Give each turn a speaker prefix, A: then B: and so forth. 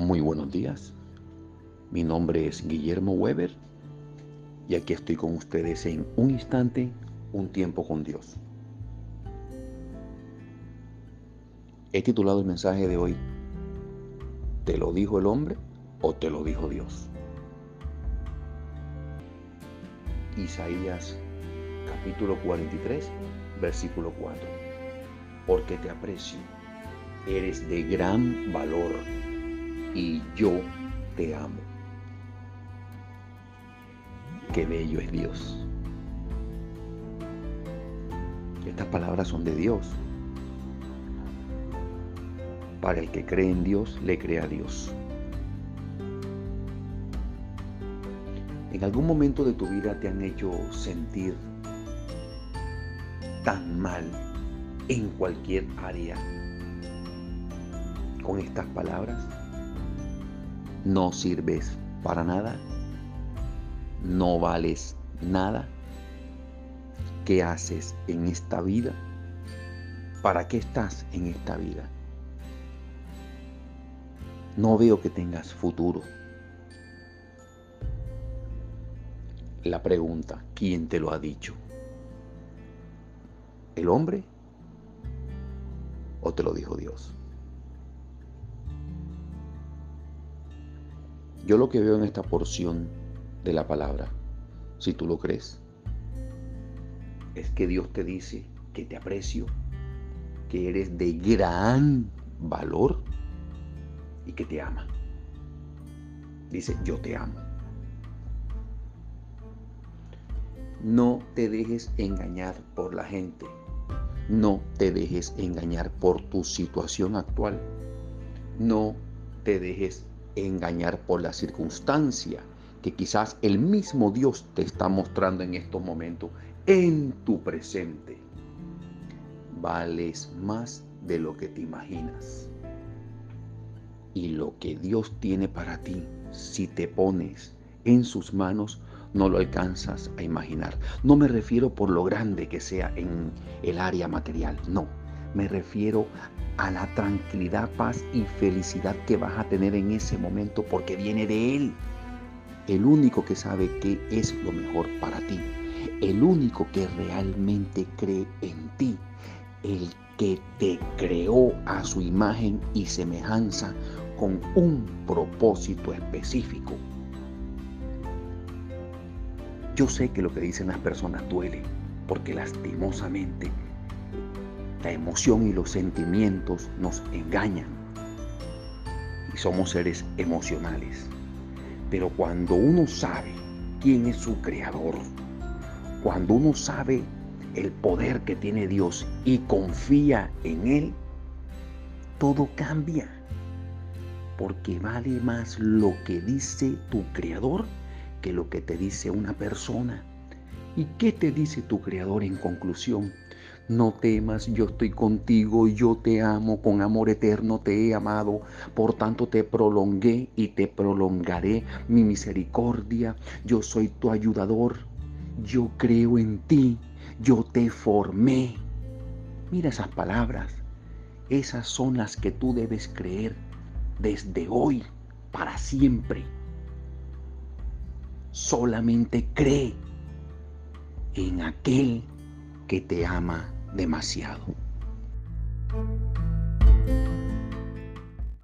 A: Muy buenos días. Mi nombre es Guillermo Weber y aquí estoy con ustedes en un instante, un tiempo con Dios. He titulado el mensaje de hoy, ¿te lo dijo el hombre o te lo dijo Dios? Isaías capítulo 43, versículo 4. Porque te aprecio, eres de gran valor y yo te amo. Qué bello es Dios. Estas palabras son de Dios. Para el que cree en Dios, le cree a Dios. ¿En algún momento de tu vida te han hecho sentir tan mal en cualquier área con estas palabras? No sirves para nada, no vales nada. ¿Qué haces en esta vida? ¿Para qué estás en esta vida? No veo que tengas futuro. La pregunta, ¿quién te lo ha dicho? ¿El hombre o te lo dijo Dios? Yo lo que veo en esta porción de la palabra, si tú lo crees, es que Dios te dice que te aprecio, que eres de gran valor y que te ama. Dice, yo te amo. No te dejes engañar por la gente. No te dejes engañar por tu situación actual. No te dejes engañar por la circunstancia que quizás el mismo Dios te está mostrando en estos momentos en tu presente. Vales más de lo que te imaginas. Y lo que Dios tiene para ti, si te pones en sus manos, no lo alcanzas a imaginar. No me refiero por lo grande que sea en el área material, no. Me refiero a la tranquilidad, paz y felicidad que vas a tener en ese momento porque viene de Él. El único que sabe qué es lo mejor para ti. El único que realmente cree en ti. El que te creó a su imagen y semejanza con un propósito específico. Yo sé que lo que dicen las personas duele, porque lastimosamente la emoción y los sentimientos nos engañan. Y somos seres emocionales. Pero cuando uno sabe quién es su creador, cuando uno sabe el poder que tiene Dios y confía en Él, todo cambia. Porque vale más lo que dice tu creador que lo que te dice una persona. ¿Y qué te dice tu Creador en conclusión? No temas, yo estoy contigo, yo te amo, con amor eterno te he amado, por tanto te prolongué y te prolongaré mi misericordia, yo soy tu ayudador, yo creo en ti, yo te formé. Mira esas palabras, esas son las que tú debes creer desde hoy para siempre. Solamente cree en aquel que te ama demasiado.